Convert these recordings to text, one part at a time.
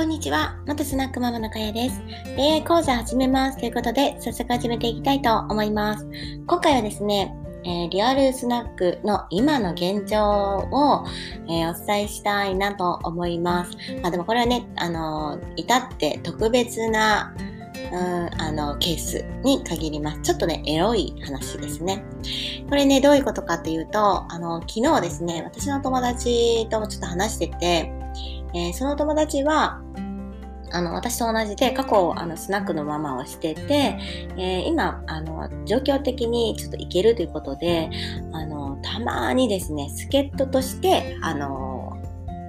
こんにちは。元スナックママのかやです。恋愛講座始めます。ということで、早速始めていきたいと思います。今回はですね、えー、リアルスナックの今の現状を、えー、お伝えしたいなと思います。まあでもこれはね、あのー、至って特別な、うん、あの、ケースに限ります。ちょっとね、エロい話ですね。これね、どういうことかというと、あの、昨日ですね、私の友達ともちょっと話してて、えー、その友達は、あの、私と同じで過去、あの、スナックのママをしてて、えー、今、あの、状況的にちょっといけるということで、あの、たまにですね、助っ人として、あの、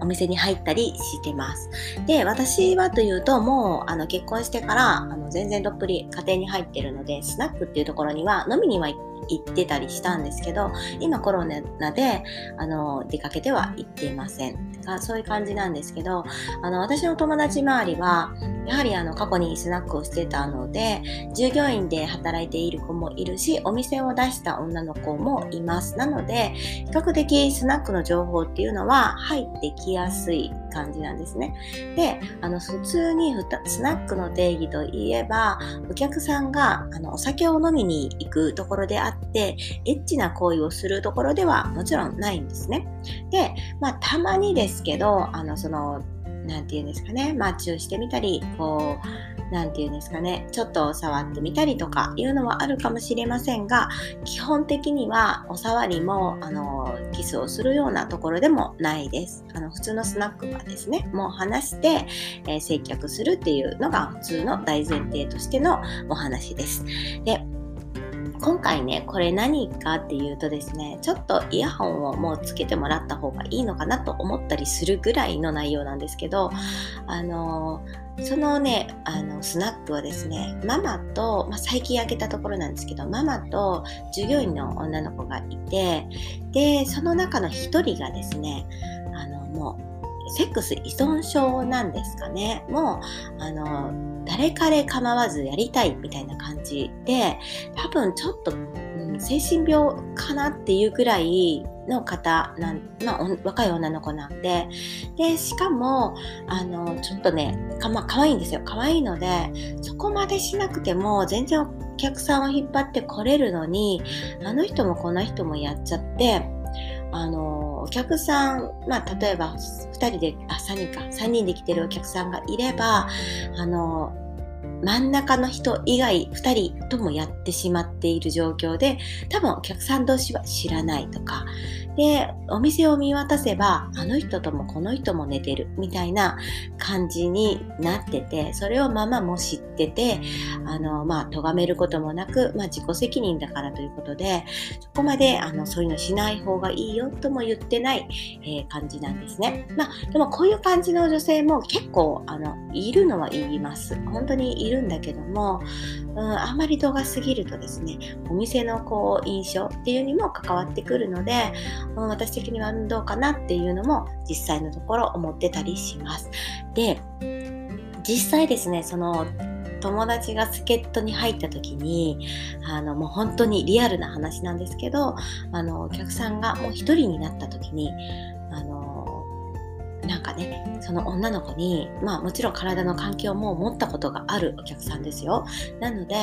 お店に入ったりしてます。で、私はというと、もう、あの、結婚してから、あの、全然どっぷり家庭に入ってるので、スナックっていうところには飲みには行っ行ってたりしたんですけど、今コロナで、あの、出かけては行っていません。そういう感じなんですけど、あの、私の友達周りは、やはりあの、過去にスナックをしてたので、従業員で働いている子もいるし、お店を出した女の子もいます。なので、比較的スナックの情報っていうのは入ってきやすい感じなんですね。で、あの、普通にスナックの定義といえば、お客さんがあのお酒を飲みに行くところであって、エッチな行為をするところではもちろんないんですね。で、まあ、たまにですけど、あの、その、なんて言うんですかね、マッチをしてみたり、こう、なんて言うんですかね、ちょっと触ってみたりとかいうのはあるかもしれませんが、基本的にはお触りも、あの、キスをするようなところでもないです。あの、普通のスナックはですね、もう話して、えー、接客するっていうのが普通の大前提としてのお話です。で、今回ね、これ何かっていうとですね、ちょっとイヤホンをもうつけてもらった方がいいのかなと思ったりするぐらいの内容なんですけど、あのそのね、あの、スナックはですね、ママと、まあ、最近開けたところなんですけど、ママと従業員の女の子がいて、で、その中の一人がですね、セックス依存症なんですかね。もう、あの、誰彼構わずやりたいみたいな感じで、多分ちょっと、うん、精神病かなっていうくらいの方なん、まあ、若い女の子なんで、で、しかも、あの、ちょっとね、かま、可愛いんですよ。可愛いので、そこまでしなくても、全然お客さんを引っ張ってこれるのに、あの人もこの人もやっちゃって、あの、お客さん、まあ、例えば2人で、あ、3人か、3人で来てるお客さんがいれば、あの、真ん中の人以外2人ともやってしまっている状況で多分お客さん同士は知らないとかでお店を見渡せばあの人ともこの人も寝てるみたいな感じになっててそれをママも知っててあのまあ咎めることもなく、まあ、自己責任だからということでそこまであのそういうのしない方がいいよとも言ってない、えー、感じなんですね。まあでもこういう感じの女性も結構あのいるのは言います。本当にいるんだけども、うん、あんまり度が過ぎるとですねお店のこう印象っていうにも関わってくるので、うん、私的にはどうかなっていうのも実際のところ思ってたりします。で実際ですねその友達が助っ人に入った時にあのもう本当にリアルな話なんですけどあのお客さんがもう一人になった時にあのなんかねその女の子にまあもちろん体の環境も持ったことがあるお客さんですよ。なので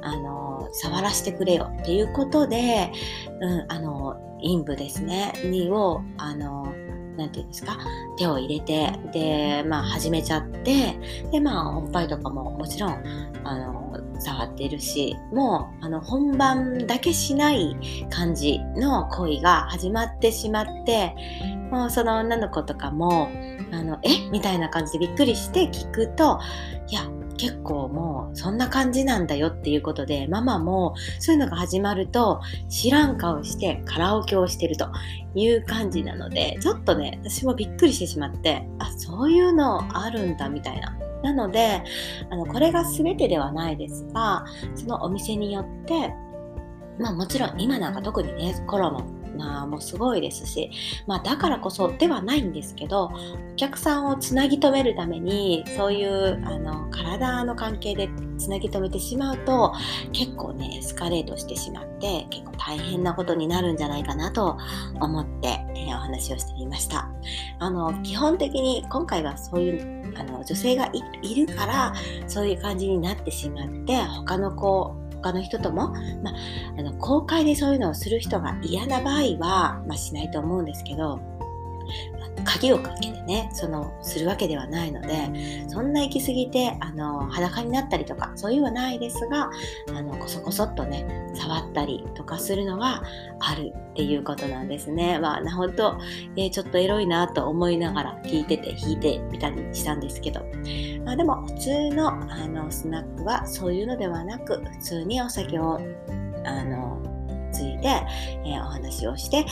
あの触らせてくれよ。っていうことで、うん、あの陰部ですね。にをあのなんていうんですか？手を入れてでまあ始めちゃってでまあおっぱいとかももちろんあの触ってるしもうあの本番だけしない感じの恋が始まってしまってもうその女の子とかもあのえ？みたいな感じでびっくりして聞くといや結構もうそんな感じなんだよっていうことでママもそういうのが始まると知らん顔してカラオケをしてるという感じなのでちょっとね私もびっくりしてしまってあそういうのあるんだみたいな。なのであのこれが全てではないですがそのお店によってまあもちろん今なんか特にねコロナナーもすごいですし、まあ、だからこそではないんですけどお客さんをつなぎ止めるためにそういうあの体の関係でつなぎ止めてしまうと結構ねエスカレートしてしまって結構大変なことになるんじゃないかなと思って、えー、お話をしてみました。あの基本的に今回はそういうあの女性がいるからそういう感じになってしまって他の子他の人とも、まあ、あの公開でそういうのをする人が嫌な場合は、まあ、しないと思うんですけど鍵をかけてねそのするわけではないのでそんな行き過ぎてあの裸になったりとかそういうはないですがあのこそこそっとね触ったりとかするのはあるっていうことなんですね。まあなほんと、えー、ちょっとエロいなと思いながら聞いてて弾いてみたりしたんですけど、まあ、でも普通のあのスナックはそういうのではなく普通にお酒をあのて、えー、お話をして、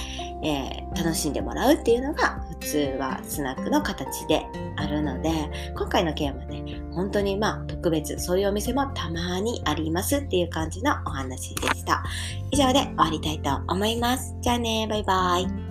えー、楽しんでもらうっていうのが普通はスナックの形であるので今回の件はね本当にまあ特別そういうお店もたまにありますっていう感じのお話でした。以上で終わりたいと思います。じゃあねバイバイ。